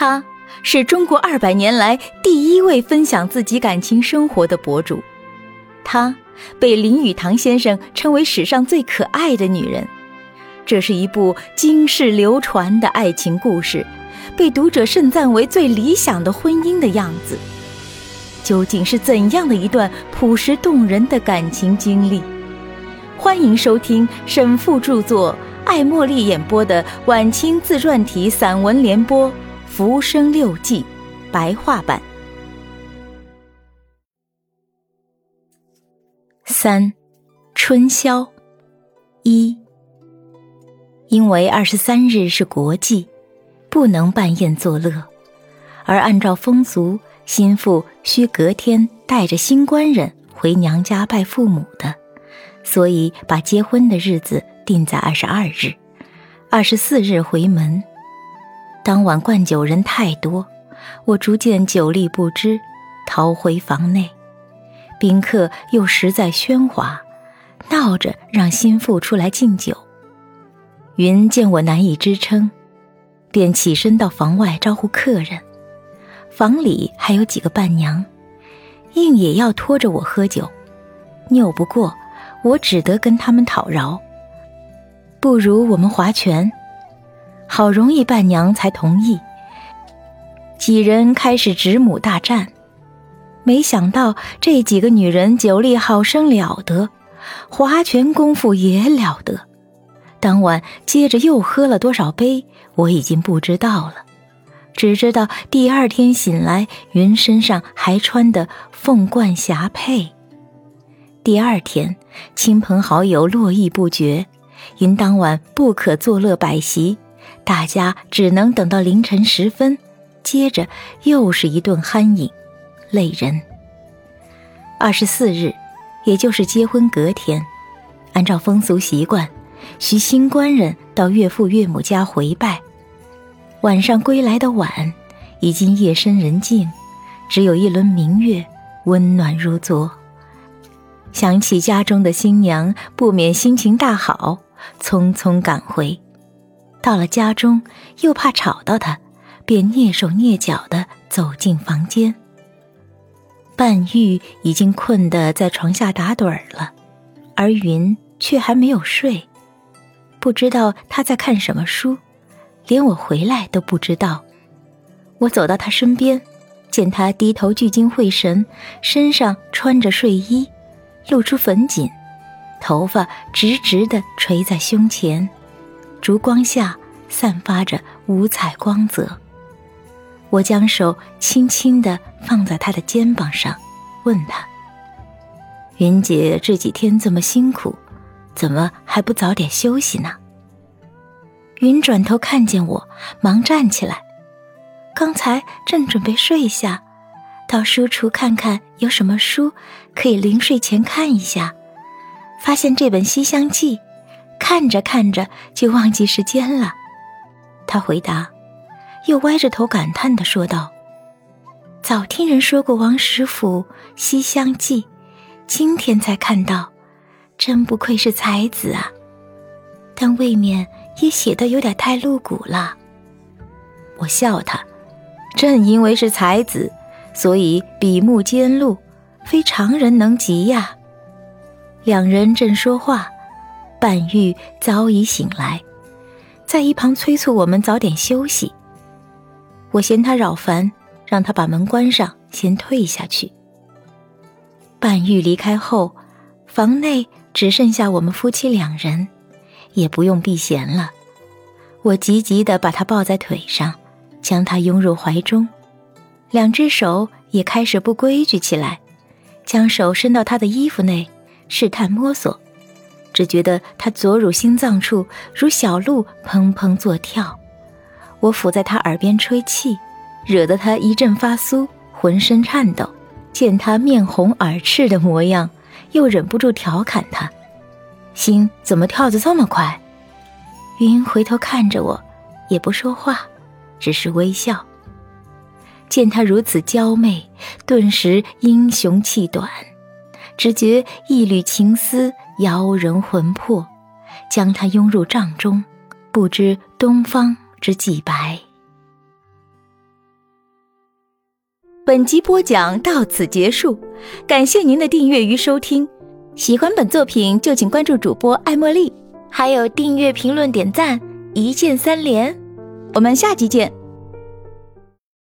他是中国二百年来第一位分享自己感情生活的博主，她被林语堂先生称为史上最可爱的女人。这是一部经世流传的爱情故事，被读者盛赞为最理想的婚姻的样子。究竟是怎样的一段朴实动人的感情经历？欢迎收听沈复著作、艾茉莉演播的晚清自传体散文联播《浮生六记》白话版。三，春宵一。因为二十三日是国祭，不能办宴作乐，而按照风俗，新妇需隔天带着新官人回娘家拜父母的，所以把结婚的日子定在二十二日，二十四日回门。当晚灌酒人太多，我逐渐酒力不支，逃回房内。宾客又实在喧哗，闹着让新妇出来敬酒。云见我难以支撑，便起身到房外招呼客人。房里还有几个伴娘，硬也要拖着我喝酒，拗不过，我只得跟他们讨饶。不如我们划拳，好容易伴娘才同意。几人开始指母大战，没想到这几个女人酒力好生了得，划拳功夫也了得。当晚接着又喝了多少杯，我已经不知道了，只知道第二天醒来，云身上还穿的凤冠霞帔。第二天，亲朋好友络绎不绝，因当晚不可作乐摆席，大家只能等到凌晨时分，接着又是一顿酣饮，累人。二十四日，也就是结婚隔天，按照风俗习惯。需新官人到岳父岳母家回拜，晚上归来的晚，已经夜深人静，只有一轮明月温暖如昨。想起家中的新娘，不免心情大好，匆匆赶回。到了家中，又怕吵到她，便蹑手蹑脚地走进房间。半玉已经困得在床下打盹儿了，而云却还没有睡。不知道他在看什么书，连我回来都不知道。我走到他身边，见他低头聚精会神，身上穿着睡衣，露出粉颈，头发直直的垂在胸前，烛光下散发着五彩光泽。我将手轻轻地放在他的肩膀上，问他：“云姐这几天这么辛苦？”怎么还不早点休息呢？云转头看见我，忙站起来。刚才正准备睡下，到书橱看看有什么书可以临睡前看一下，发现这本《西厢记》，看着看着就忘记时间了。他回答，又歪着头感叹的说道：“早听人说过王实甫《西厢记》，今天才看到。”真不愧是才子啊，但未免也写的有点太露骨了。我笑他，正因为是才子，所以笔目尖露，非常人能及呀。两人正说话，半玉早已醒来，在一旁催促我们早点休息。我嫌他扰烦，让他把门关上，先退下去。半玉离开后，房内。只剩下我们夫妻两人，也不用避嫌了。我急急地把他抱在腿上，将他拥入怀中，两只手也开始不规矩起来，将手伸到他的衣服内试探摸索，只觉得他左乳心脏处如小鹿砰砰作跳。我伏在他耳边吹气，惹得他一阵发酥，浑身颤抖。见他面红耳赤的模样。又忍不住调侃他：“心怎么跳得这么快？”云回头看着我，也不说话，只是微笑。见他如此娇媚，顿时英雄气短，只觉一缕情丝摇人魂魄，将他拥入帐中，不知东方之既白。本集播讲到此结束，感谢您的订阅与收听。喜欢本作品就请关注主播艾茉莉，还有订阅、评论、点赞，一键三连。我们下集见。